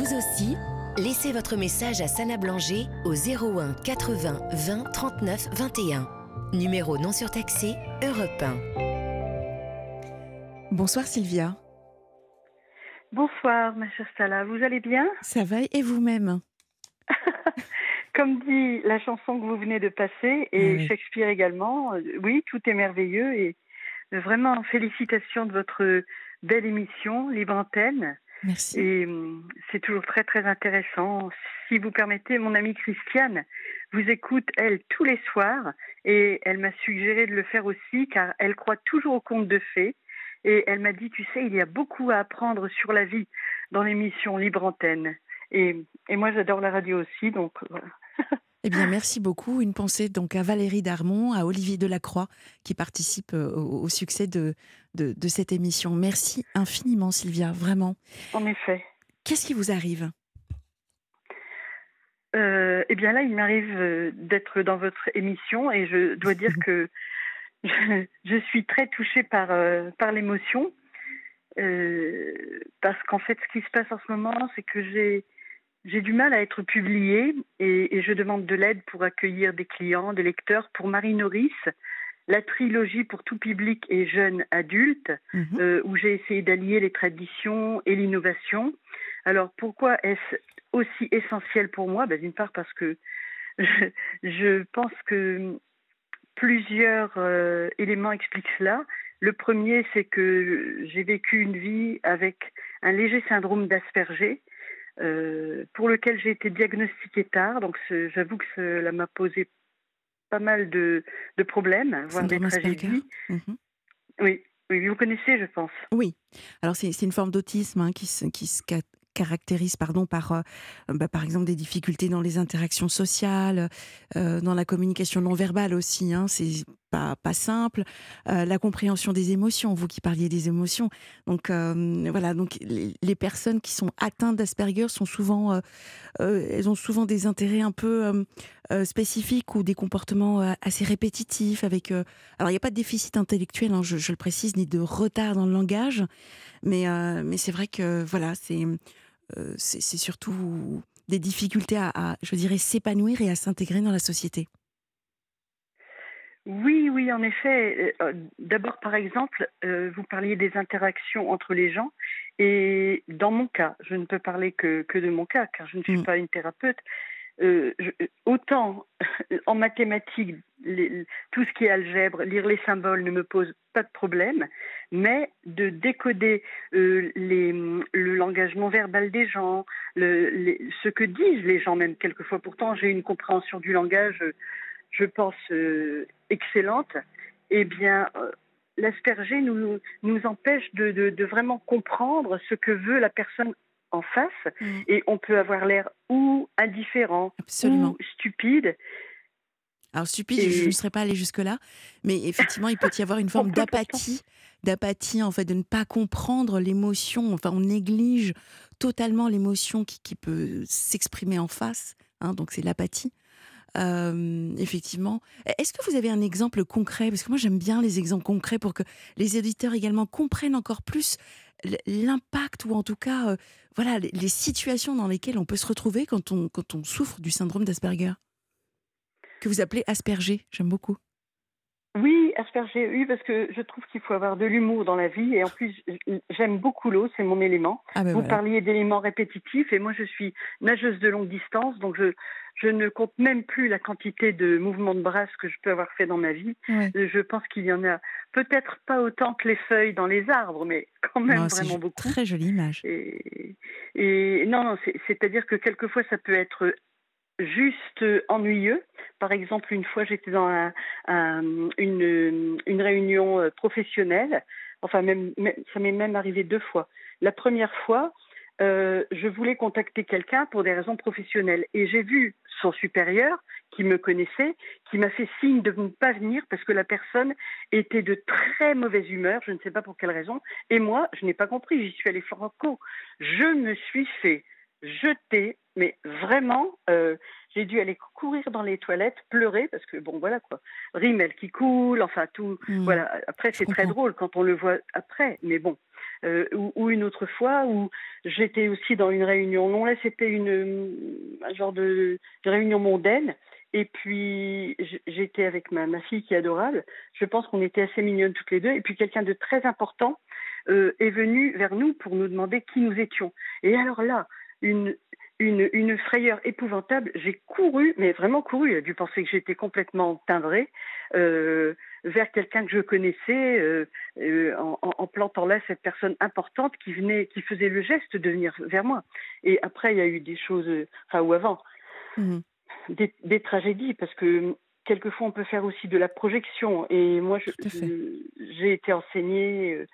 Vous aussi, laissez votre message à Sana Blanger au 01 80 20 39 21. Numéro non surtaxé, Europe 1. Bonsoir Sylvia. Bonsoir ma chère Sala, vous allez bien? Ça va et vous-même? Comme dit la chanson que vous venez de passer, et Oui. Shakespeare également, euh, oui, tout est merveilleux et vraiment félicitations de votre belle émission, Libre Antenne. Merci. Et hum, c'est toujours très très intéressant. Si vous permettez, mon amie Christiane vous écoute, elle, tous les soirs, et elle m'a suggéré de le faire aussi, car elle croit toujours aux contes de fées. Et elle m'a dit, tu sais, il y a beaucoup à apprendre sur la vie dans l'émission Libre Antenne. Et, et moi, j'adore la radio aussi, donc voilà. Eh bien, merci beaucoup. Une pensée donc à Valérie Darmon, à Olivier Delacroix, qui participe euh, au, au succès de, de, de cette émission. Merci infiniment, Sylvia, vraiment. En effet. Qu'est-ce qui vous arrive? Euh, eh bien là, il m'arrive euh, d'être dans votre émission et je dois dire que je, je suis très touchée par, euh, par l'émotion. Euh, parce qu'en fait, ce qui se passe en ce moment, c'est que j'ai j'ai du mal à être publiée et, et je demande de l'aide pour accueillir des clients, des lecteurs. Pour Marie Norris, la trilogie pour tout public et jeunes adultes, Mhm. euh, où j'ai essayé d'allier les traditions et l'innovation. Alors pourquoi est-ce aussi essentiel pour moi? Ben, D'une part parce que je, je pense que plusieurs euh, éléments expliquent cela. Le premier, c'est que j'ai vécu une vie avec un léger syndrome d'Asperger, euh, pour lequel j'ai été diagnostiquée tard. Donc j'avoue que cela m'a posé pas mal de, de problèmes, voire Syndrome tragédies. Mhm. Oui, oui, vous connaissez, je pense. Oui. Alors, c'est c'est une forme d'autisme hein, qui, se, qui se ca- caractérise pardon, par, euh, bah, par exemple, des difficultés dans les interactions sociales, euh, dans la communication non verbale aussi. Hein, c'est pas, simple. Euh, la compréhension des émotions, vous qui parliez des émotions. Donc, euh, voilà. Donc, les, personnes qui sont atteintes d'Asperger sont souvent, euh, elles ont souvent des intérêts un peu spécifiques ou des comportements assez répétitifs. Avec, alors, il n'y a pas de déficit intellectuel, hein, je, le précise, ni de retard dans le langage. Mais, mais c'est vrai que voilà, c'est c'est c'est surtout des difficultés à, à, je dirais, s'épanouir et à s'intégrer dans la société. Oui, oui, en effet. Euh, D'abord, par exemple, euh, vous parliez des interactions entre les gens. Et dans mon cas, je ne peux parler que, que de mon cas, car je ne suis Mm. pas une thérapeute. Euh, je- autant en mathématiques, les- tout ce qui est algèbre, lire les symboles ne me pose pas de problème, mais de décoder euh, les, le langage non verbal des gens, le, les- ce que disent les gens même quelquefois. Pourtant, j'ai une compréhension du langage, euh, je pense, euh, excellente. Eh bien, euh, l'asperger nous, nous empêche de, de- de vraiment comprendre ce que veut la personne en face Mm. et on peut avoir l'air ou indifférent Absolument. ou stupide. Alors stupide, Et- je ne serais pas allée jusque là, mais effectivement, il peut y avoir une forme d'apathie, d'apathie en fait, de ne pas comprendre l'émotion. Enfin, on néglige totalement l'émotion qui, qui peut s'exprimer en face. hein, donc c'est l'apathie. Euh, effectivement. Est-ce que vous avez un exemple concret? Parce que moi j'aime bien les exemples concrets pour que les éditeurs également comprennent encore plus l'impact ou en tout cas euh, voilà les, les situations dans lesquelles on peut se retrouver quand on, quand on souffre du syndrome d'Asperger. Que vous appelez Asperger, j'aime beaucoup. Oui, asperger, oui, parce que je trouve qu'il faut avoir de l'humour dans la vie et en plus j'aime beaucoup l'eau, c'est mon élément. Ah ben Vous voilà. parliez d'éléments répétitifs et moi je suis nageuse de longue distance, donc je, je ne compte même plus la quantité de mouvements de bras que je peux avoir fait dans ma vie. Je pense qu'il y en a peut-être pas autant que les feuilles dans les arbres, mais quand même Non, c'est vraiment beaucoup. Très jolie image. Et, et non, non, c'est- c'est-à-dire que quelquefois ça peut être juste ennuyeux. Par exemple, une fois j'étais dans un- un- une, une réunion euh, professionnelle, enfin même- ça m'est même arrivé deux fois. La première fois, euh, je voulais contacter quelqu'un pour des raisons professionnelles et j'ai vu son supérieur qui me connaissait, qui m'a fait signe de ne pas venir parce que la personne était de très mauvaise humeur, je ne sais pas pour quelle raison, et moi, je n'ai pas compris, j'y suis allée franco. Je me suis fait jeter, mais vraiment, euh, j'ai dû aller courir dans les toilettes, pleurer, parce que bon, voilà quoi, rimel qui coule, enfin tout, Mm. voilà. Après, c'est très drôle quand on le voit après, mais bon. Ou, une autre fois où j'étais aussi dans une réunion. Non, là, c'était une un genre de, réunion mondaine. Et puis j'étais avec ma, ma, fille qui est adorable. Je pense qu'on était assez mignonnes toutes les deux. Et puis quelqu'un de très important est venu vers nous pour nous demander qui nous étions. Et alors là, une, une, frayeur épouvantable. J'ai couru, mais vraiment couru. Il a dû penser que j'étais complètement timbrée euh, vers quelqu'un que je connaissais, euh, euh, en, plantant là cette personne importante qui venait, qui faisait le geste de venir vers moi. Et après, il y a eu des choses, enfin ou avant, mmh. des, tragédies, parce que quelquefois on peut faire aussi de la projection. Et moi, j'ai été enseignée.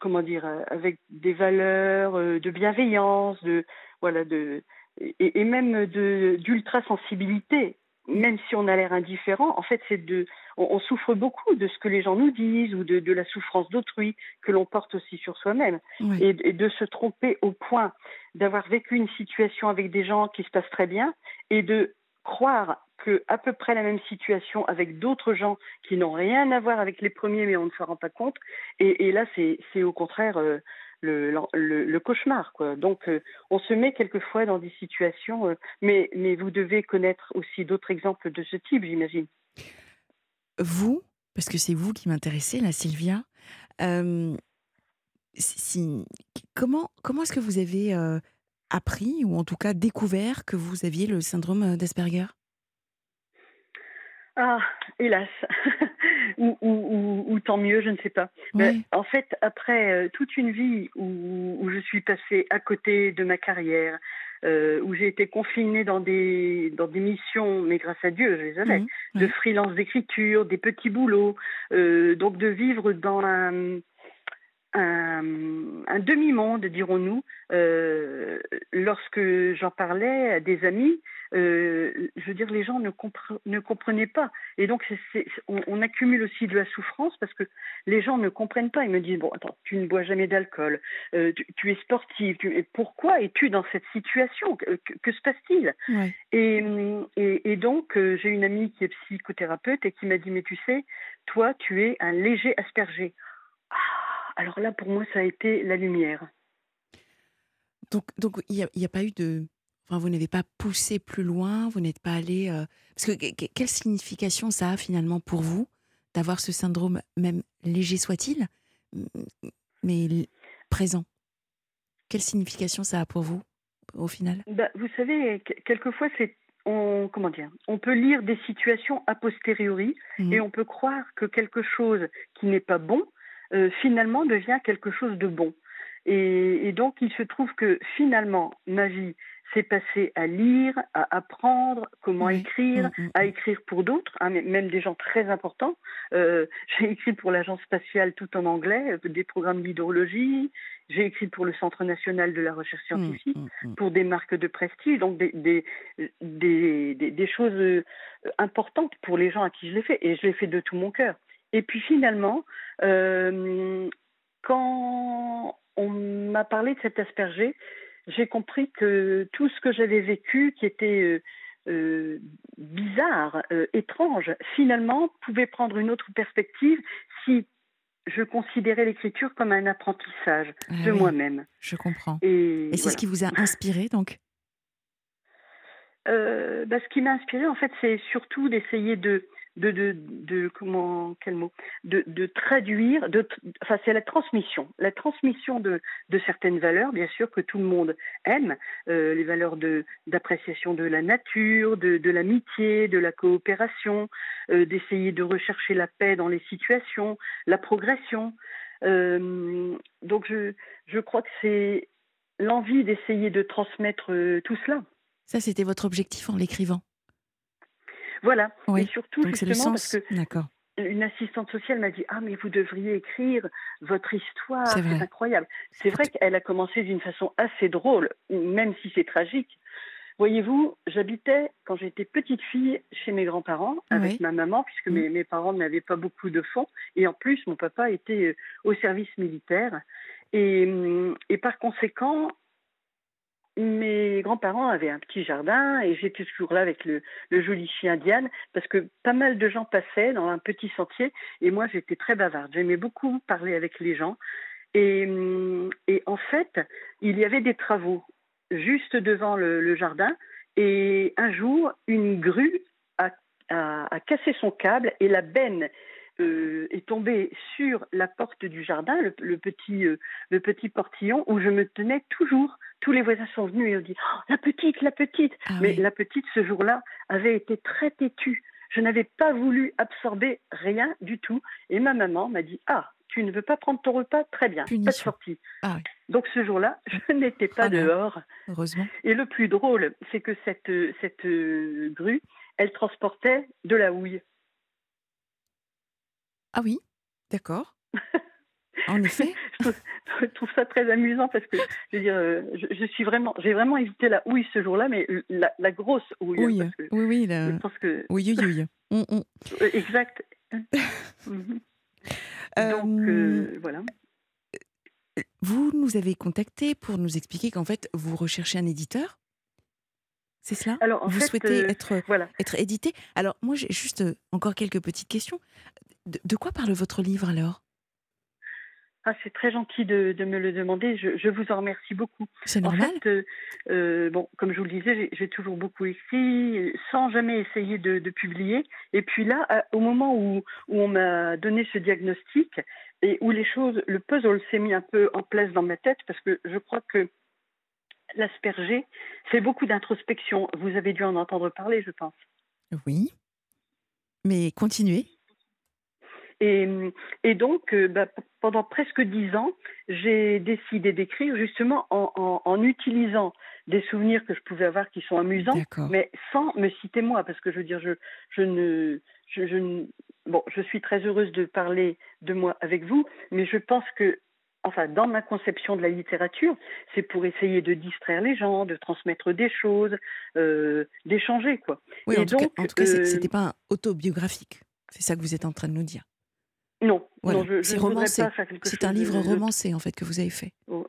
Comment dire, avec des valeurs de bienveillance, de voilà, de, et, et même d'ultra sensibilité. Même si on a l'air indifférent, en fait, c'est de, on, souffre beaucoup de ce que les gens nous disent ou de, de la souffrance d'autrui que l'on porte aussi sur soi-même. Et, et, de se tromper au point d'avoir vécu une situation avec des gens qui se passent très bien et de croire que à peu près la même situation avec d'autres gens qui n'ont rien à voir avec les premiers, mais on ne se rend pas compte. Et, là, c'est au contraire euh, le, cauchemar. Donc, euh, on se met quelquefois dans des situations, euh, mais, vous devez connaître aussi d'autres exemples de ce type, j'imagine. Vous, parce que c'est vous qui m'intéressez, la Sylvia, comment, comment est-ce que vous avez appris, ou en tout cas découvert, que vous aviez le syndrome d'Asperger? Ah, hélas. ou, ou, ou, tant mieux, je ne sais pas. en fait, après euh, toute une vie où, où, je suis passée à côté de ma carrière, euh, où j'ai été confinée dans des, dans des missions, mais grâce à Dieu, je les avais, mmh, de freelance d'écriture, des petits boulots, euh, donc de vivre dans un, un, un demi-monde, dirons-nous, lorsque j'en parlais à des amis, euh, je veux dire, les gens ne, ne comprenaient pas. Et donc, on, accumule aussi de la souffrance parce que les gens ne comprennent pas. Ils me disent, bon, attends, tu ne bois jamais d'alcool, euh, tu, es sportive, tu, pourquoi es-tu dans cette situation? Que, se passe-t-il? Et, et, donc, euh, j'ai une amie qui est psychothérapeute et qui m'a dit, mais tu sais, toi, tu es un léger asperger. Ah, alors là, pour moi, ça a été la lumière. Donc, donc il n'y a, pas eu de, vous n'avez pas poussé plus loin, vous n'êtes pas allé. Euh, parce que quelle signification ça a finalement pour vous d'avoir ce syndrome, même léger soit-il, mais présent? Quelle signification ça a pour vous au final? Bah, Vous savez, quelquefois c'est on, comment dire, on peut lire des situations a posteriori mmh. et on peut croire que quelque chose qui n'est pas bon, euh, finalement devient quelque chose de bon. Et, et, donc, il se trouve que finalement, ma vie c'est passer à lire, à apprendre comment écrire, à écrire pour d'autres, hein, même des gens très importants. Euh, j'ai écrit pour l'agence spatiale tout en anglais, euh, des programmes d'hydrologie. J'ai écrit pour le Centre national de la recherche scientifique, pour des marques de prestige, donc des, des, des, des, choses euh, importantes pour les gens à qui je l'ai fait. Et je l'ai fait de tout mon cœur. Et puis finalement, euh, quand on m'a parlé de cet asperger, j'ai compris que tout ce que j'avais vécu, qui était euh, euh, bizarre, euh, étrange, finalement pouvait prendre une autre perspective si je considérais l'écriture comme un apprentissage ah de moi-même. Je comprends. Et, c'est ce qui vous a inspiré donc? Bah, Ce qui m'a inspiré, en fait, c'est surtout d'essayer de de, comment quel mot? De, traduire de enfin c'est la transmission. La transmission de, de certaines valeurs bien sûr que tout le monde aime euh, les valeurs de d'appréciation de la nature de, de l'amitié de la coopération euh, d'essayer de rechercher la paix dans les situations la progression. Euh, donc je je crois que c'est l'envie d'essayer de transmettre tout cela. Ça c'était votre objectif en l'écrivant? Voilà. Et surtout, justement, parce que une assistante sociale m'a dit Ah, mais vous devriez écrire votre histoire, c'est incroyable. C'est vrai qu'elle a commencé d'une façon assez drôle, même si c'est tragique. Voyez-vous, j'habitais quand j'étais petite fille chez mes grands-parents avec ma maman, puisque mmh. mes, mes, parents n'avaient pas beaucoup de fonds. Et en plus, mon papa était euh, au service militaire. Et, et par conséquent, mes grands-parents avaient un petit jardin et j'étais toujours là avec le, joli chien Diane parce que pas mal de gens passaient dans un petit sentier et moi j'étais très bavarde. J'aimais beaucoup parler avec les gens Et, et, en fait, il y avait des travaux juste devant le, jardin. Et un jour, une grue a, a, cassé son câble et la benne euh, est tombée sur la porte du jardin, le, petit, euh, le petit portillon où je me tenais toujours. Tous les voisins sont venus et ont dit oh, La petite, la petite ah Mais la petite, ce jour-là, avait été très têtue. Je n'avais pas voulu absorber rien du tout. Et ma maman m'a dit Ah, tu ne veux pas prendre ton repas? Très bien, pas de sortie. Ah Donc ce jour-là, je n'étais pas dehors. Heureusement. Et le plus drôle, c'est que cette, cette euh, grue, elle transportait de la houille. Ah oui, d'accord. En effet. je, trouve, ça très amusant parce que je, veux dire, euh, je, suis vraiment, j'ai vraiment évité la houille ce jour-là, mais la, grosse houille. Oui, oui, oui. Je pense que... Oui, oui, oui. Mm, mm. Euh, exact. Mhm. Donc euh, voilà. Vous nous avez contacté pour nous expliquer qu'en fait vous recherchez un éditeur? C'est cela? Alors, Vous fait, souhaitez être, voilà. être édité? Alors moi j'ai juste encore quelques petites questions. De, quoi parle votre livre alors? Ah, c'est très gentil de, me le demander. Je, vous en remercie beaucoup. C'est normal. En fait, euh, euh, bon, comme je vous le disais, j'ai toujours beaucoup écrit sans jamais essayer de, publier. Et puis là, au moment où, on m'a donné ce diagnostic et où les choses, le puzzle s'est mis un peu en place dans ma tête, parce que je crois que l'asperger, c'est beaucoup d'introspection. Vous avez dû en entendre parler, je pense. Oui. Mais continuez. Et, donc, euh, bah, pendant presque dix ans, j'ai décidé d'écrire justement en, utilisant des souvenirs que je pouvais avoir qui sont amusants, mais sans me citer moi, parce que je veux dire, je, je ne, je, bon, je suis très heureuse de parler de moi avec vous, mais je pense que enfin, dans ma conception de la littérature, c'est pour essayer de distraire les gens, de transmettre des choses, euh, d'échanger, quoi. Oui, en, tout cas, en, tout cas, c'était euh, pas autobiographique. C'est ça que vous êtes en train de nous dire. Non, c'est romancé. C'est un livre romancé en fait que vous avez fait. Oh.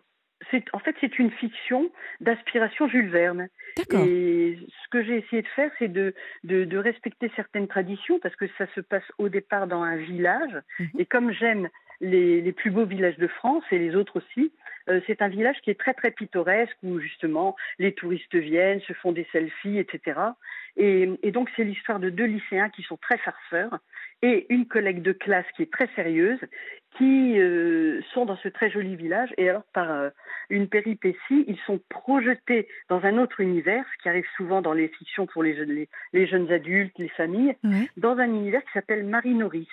En fait, c'est une fiction d'aspiration Jules Verne. Et ce que j'ai essayé de faire, c'est de, de, respecter certaines traditions parce que ça se passe au départ dans un village. Mhm. Et comme j'aime les, les, plus beaux villages de France et les autres aussi, euh, c'est un village qui est très très pittoresque où justement les touristes viennent, se font des selfies, etc. Et, et donc c'est l'histoire de deux lycéens qui sont très farceurs et une collègue de classe qui est très sérieuse, qui euh, sont dans ce très joli village. Et alors, par euh, une péripétie, ils sont projetés dans un autre univers, ce qui arrive souvent dans les fictions pour les, les, jeunes adultes, les familles, dans un univers qui s'appelle Marie Norris.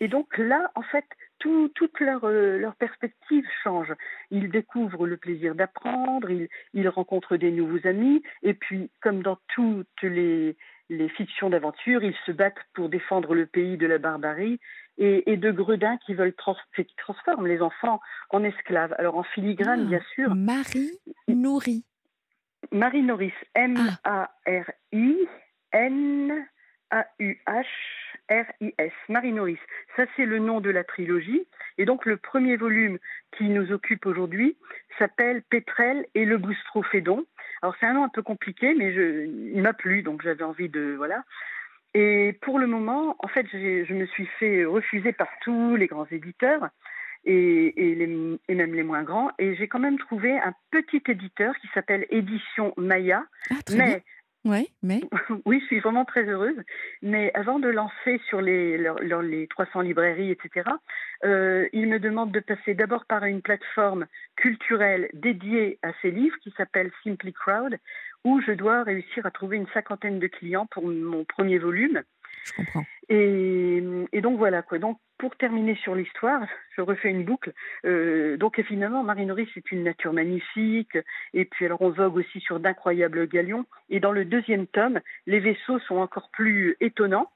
Et donc là, en fait, tout, toute leur, euh, leur perspective change. Ils découvrent le plaisir d'apprendre, ils, ils rencontrent des nouveaux amis, et puis, comme dans toutes les, les fictions d'aventure, ils se battent pour défendre le pays de la barbarie et, de gredins qui veulent qui transforment les enfants en esclaves. Alors en filigrane, bien sûr. Ah, Marie Nourri. Marie Norris, M-A-R-I N-A-U-H-R-I-S, Marie Norris. Ça, c'est le nom de la trilogie. Et donc, le premier volume qui nous occupe aujourd'hui s'appelle Pétrel et le boustrophédon. Alors c'est un nom un peu compliqué, mais je, il m'a plu, donc j'avais envie de voilà. Et pour le moment, en fait, je me suis fait refuser par tous les grands éditeurs et, et, les, et même les moins grands. Et j'ai quand même trouvé un petit éditeur qui s'appelle Édition Maya. Ah, mais Ouais, mais? Oui, je suis vraiment très heureuse. Mais avant de lancer sur les, les 300 librairies, etc., euh, il me demande de passer d'abord par une plateforme culturelle dédiée à ces livres qui s'appelle Simply Crowd, où je dois réussir à trouver une cinquantaine de clients pour mon premier volume. Je comprends. Et, et, donc voilà quoi. Donc pour terminer sur l'histoire, je refais une boucle. Euh, donc finalement, Marie Norris c'est une nature magnifique. Et puis alors on vogue aussi sur d'incroyables galions. Et dans le deuxième tome, les vaisseaux sont encore plus étonnants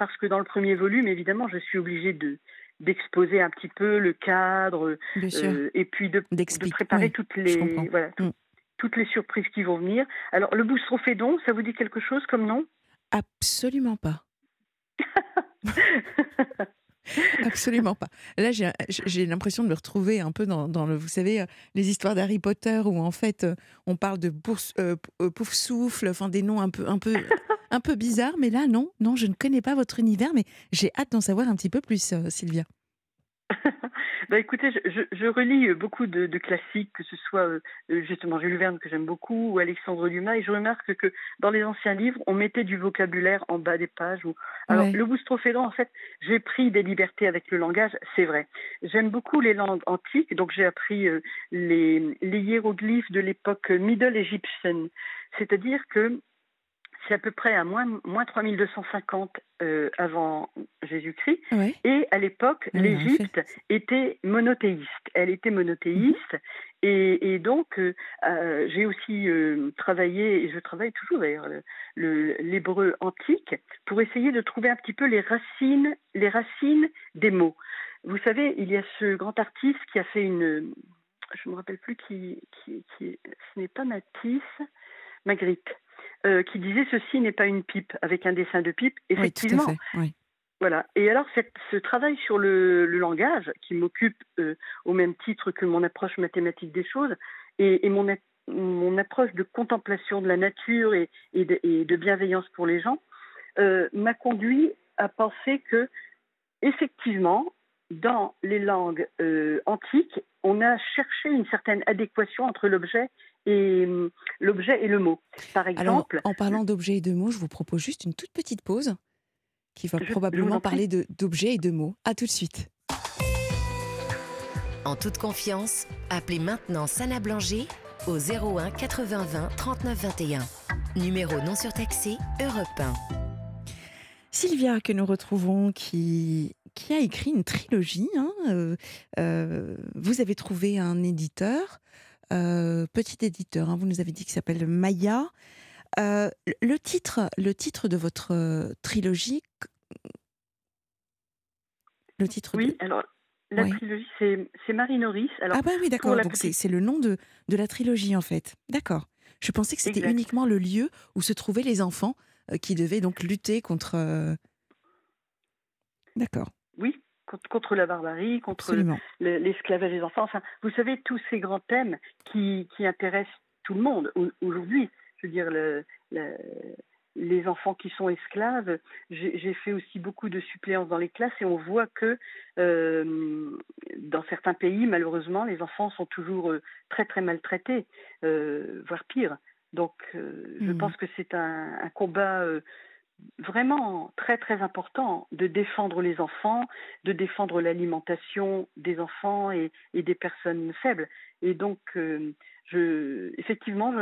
parce que dans le premier volume, évidemment, je suis obligée de d'exposer un petit peu le cadre euh, et puis de, de préparer toutes les voilà, mm. toutes les surprises qui vont venir. Alors le boustrophédon, ça vous dit quelque chose comme nom? Absolument pas. Absolument pas. Là, j'ai l'impression de me retrouver un peu dans, le, vous savez, euh, les histoires d'Harry Potter où en fait euh, on parle de euh, pouf souffle, enfin des noms un peu, un peu, un peu bizarres. Mais là, non, non, je ne connais pas votre univers, mais j'ai hâte d'en savoir un petit peu plus, Sylvia. Bah écoutez, je, je, relis euh, beaucoup de, classiques, que ce soit euh, euh, justement Jules Verne que j'aime beaucoup ou Alexandre Dumas, et je remarque que dans les anciens livres, on mettait du vocabulaire en bas des pages. Ou... Alors le boustrophédon, en fait, j'ai pris des libertés avec le langage, c'est vrai. J'aime beaucoup les langues antiques, donc j'ai appris les, les hiéroglyphes de l'époque Middle Egyptian, c'est-à-dire que c'est à peu près à moins, moins 3250 euh, avant Jésus-Christ. Et à l'époque, l'Égypte était monothéiste. Elle était monothéiste. Et, donc, euh, euh, j'ai aussi travaillé, et je travaille toujours d'ailleurs, l'hébreu antique, pour essayer de trouver un petit peu les racines, les racines des mots. Vous savez, il y a ce grand artiste qui a fait une, je ne me rappelle plus qui, qui, qui ce n'est pas Matisse, Magritte. Euh, qui disait ceci n'est pas une pipe avec un dessin de pipe. Effectivement. Oui, Voilà. Et alors, ce travail sur le, langage, qui m'occupe euh, au même titre que mon approche mathématique des choses, et, mon, mon, approche de contemplation de la nature et, de, bienveillance pour les gens, euh, m'a conduit à penser que, effectivement, dans les langues antiques, on a cherché une certaine adéquation entre l'objet et hum, l'objet et le mot. Par exemple. en parlant d'objet et de mots, je vous propose juste une toute petite pause qui va probablement parler d'objets et de mots. À tout de suite. En toute confiance, appelez maintenant Sana Blanger au 01 80 20 39 21. Numéro non surtaxé, Europe 1. Sylvia, que nous retrouvons, qui, qui a écrit une trilogie. Hein, euh, euh, vous avez trouvé un éditeur euh, petit éditeur, hein, vous nous avez dit qu'il s'appelle Maya. Euh, le, titre, le titre de votre euh, trilogie. Le titre Oui, alors la trilogie, c'est Marie Norris. Alors, ah, bah oui, d'accord. Donc, c'est le nom de, de la trilogie, en fait. D'accord. Je pensais que c'était uniquement le lieu où se trouvaient les enfants qui devaient donc lutter contre. D'accord. Oui, contre la barbarie, contre l'esclavage des enfants. Enfin, vous savez, tous ces grands thèmes qui, intéressent tout le monde aujourd'hui. Je veux dire, le, les enfants qui sont esclaves. J'ai fait aussi beaucoup de suppléances dans les classes et on voit que euh, dans certains pays, malheureusement, les enfants sont toujours euh, très très maltraités, euh, voire pire. Donc, je mmh. pense que c'est un, un, combat vraiment très très important de défendre les enfants, de défendre l'alimentation des enfants et, des personnes faibles. Et donc, euh, effectivement,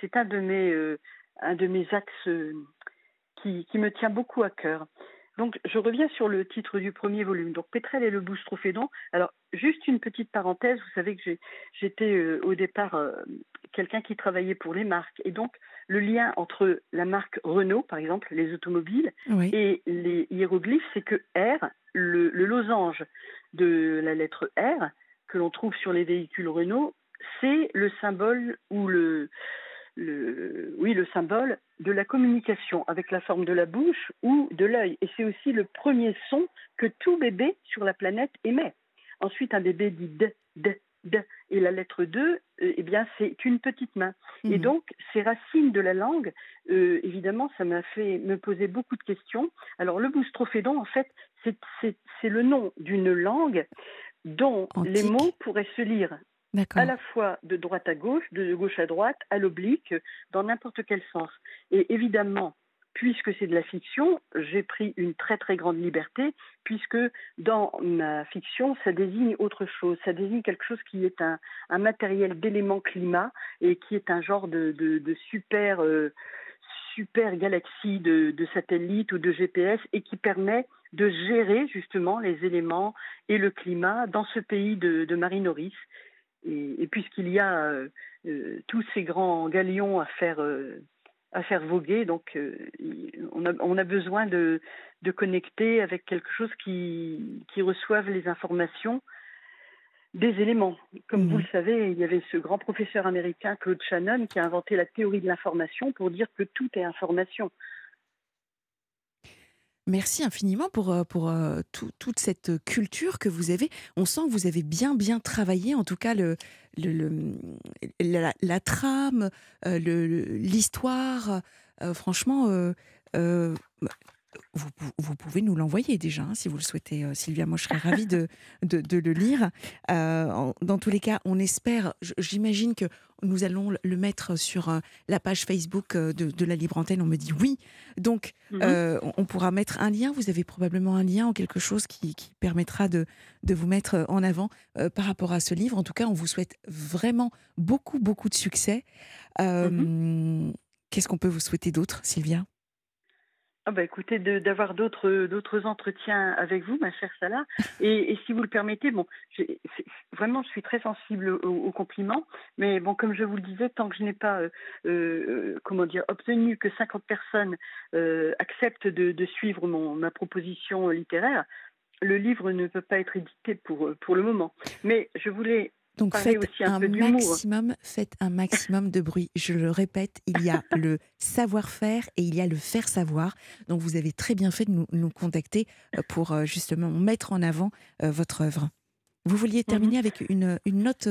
c'est un de mes euh, un de mes axes euh, qui, me tient beaucoup à cœur. Donc, je reviens sur le titre du premier volume. Donc, Pétrel et le boustrophédon. Alors, juste une petite parenthèse. Vous savez que j'étais au départ quelqu'un qui travaillait pour les marques. Et donc, le lien entre la marque Renault, par exemple, les automobiles, et les hiéroglyphes, c'est que R, le, losange de la lettre R, que l'on trouve sur les véhicules Renault, c'est le symbole ou le, oui, le symbole de la communication avec la forme de la bouche ou de l'œil. Et c'est aussi le premier son que tout bébé sur la planète émet. Ensuite, un bébé dit d, d, et la lettre 2, euh, eh bien, c'est une petite main. Et mhm. donc, ces racines de la langue, euh, évidemment, ça m'a fait me poser beaucoup de questions. Alors, le boustrophédon, en fait, c'est le nom d'une langue dont les mots pourraient se lire à la fois de droite à gauche, de gauche à droite, à l'oblique, dans n'importe quel sens. Et évidemment, puisque c'est de la fiction, j'ai pris une très très grande liberté, puisque dans ma fiction, ça désigne autre chose, ça désigne quelque chose qui est un, matériel d'éléments climat et qui est un genre de, super, euh, super galaxie de, satellites ou de GPS et qui permet de gérer justement les éléments et le climat dans ce pays de, Marie Norris. Et, puisqu'il y a euh, euh, tous ces grands galions à faire à faire voguer. Donc, euh, on, a, on, a, besoin de, de, connecter avec quelque chose qui, qui reçoive les informations des éléments. Comme vous mhm. le savez, il y avait ce grand professeur américain, Claude Shannon, qui a inventé la théorie de l'information pour dire que tout est information. Merci infiniment pour, euh, pour euh, toute cette culture que vous avez. On sent que vous avez bien, bien travaillé, en tout cas, le, la, trame, euh, l'histoire. franchement, vous, pouvez nous l'envoyer déjà, hein, si vous le souhaitez, euh, Sylvia. Moi, je serais ravie de, de, le lire. Euh, dans tous les cas, on espère, j'imagine que nous allons le mettre sur euh, la page Facebook de, la Libre Antenne. On me dit oui. Donc, mhm. on pourra mettre un lien. Vous avez probablement un lien ou quelque chose qui, permettra de, de vous mettre en avant par rapport à ce livre. En tout cas, on vous souhaite vraiment beaucoup, beaucoup de succès. Mhm. Qu'est-ce qu'on peut vous souhaiter d'autre, Sylvia? Ah bah écoutez, d'avoir d'autres d'autres entretiens avec vous, ma chère Salah. Et, si vous le permettez, bon, vraiment, je suis très sensible aux, compliments, mais bon, comme je vous le disais, tant que je n'ai pas, euh, euh, comment dire, obtenu que 50 personnes euh, acceptent de, de suivre mon, ma proposition littéraire, le livre ne peut pas être édité pour pour le moment. Mais je voulais donc faites un, maximum, faites un maximum de bruit. Je le répète, il y a le savoir-faire et il y a le faire savoir. Donc vous avez très bien fait de nous, contacter euh, pour euh, justement mettre en avant euh, votre œuvre. Vous vouliez terminer mhm. avec une, une note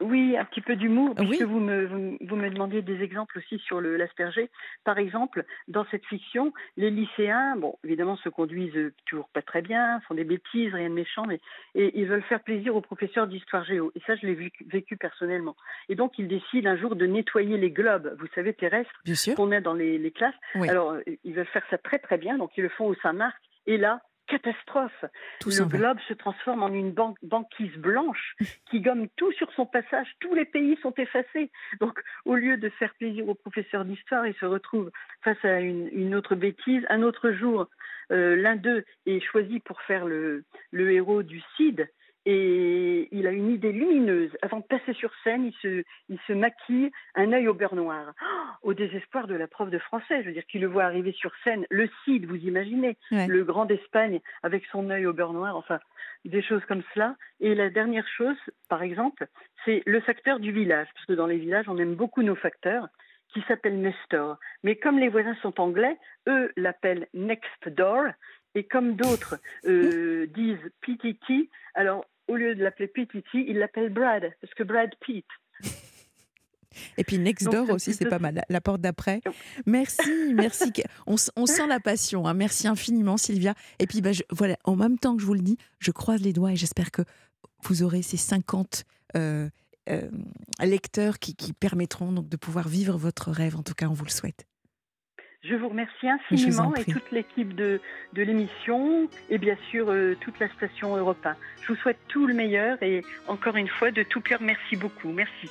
oui, un petit peu d'humour, puisque vous, me, vous, me demandiez des exemples aussi sur l'asperger. Par exemple, dans cette fiction, les lycéens, bon, évidemment, se conduisent toujours pas très bien, font des bêtises, rien de méchant, mais et ils veulent faire plaisir aux professeurs d'histoire géo. Et ça, je l'ai vécu, personnellement. Et donc, ils décident un jour de nettoyer les globes, vous savez, terrestres, qu'on a dans les, classes. Alors, ils veulent faire ça très très bien, donc ils le font au Saint-Marc. Et là, catastrophe. le globe se transforme en une banquise blanche qui gomme tout sur son passage. Tous les pays sont effacés. Donc, au lieu de faire plaisir aux professeurs d'histoire, ils se retrouvent face à une, autre bêtise. Un autre jour, euh, l'un d'eux est choisi pour faire le, le héros du CID, et il a une idée lumineuse. Avant de passer sur scène, il se, il se maquille un œil au beurre noir. Oh, au désespoir de la prof de français, je veux dire, qu'il le voit arriver sur scène, le Cid, vous imaginez, le grand d'Espagne avec son œil au beurre noir, enfin, des choses comme cela. Et la dernière chose, par exemple, c'est le facteur du village, parce que dans les villages, on aime beaucoup nos facteurs qui s'appelle Nestor. Mais comme les voisins sont anglais, eux l'appellent Next Door. Et comme d'autres euh, disent PTT, alors au lieu de l'appeler PTT, il l'appelle Brad, parce que Brad Pitt. Et puis next door aussi, c'est pas mal. La porte d'après. Merci, merci. On, sent la passion. Hein. Merci infiniment, Sylvia. Et puis, bah, voilà, en même temps que je vous le dis, je croise les doigts et j'espère que vous aurez ces 50 euh, euh, lecteurs qui, qui permettront donc de pouvoir vivre votre rêve. En tout cas, on vous le souhaite. Je vous remercie infiniment et toute l'équipe de, de l'émission et bien sûr euh, toute la station Europe Je vous souhaite tout le meilleur et encore une fois de tout cœur merci beaucoup. Merci.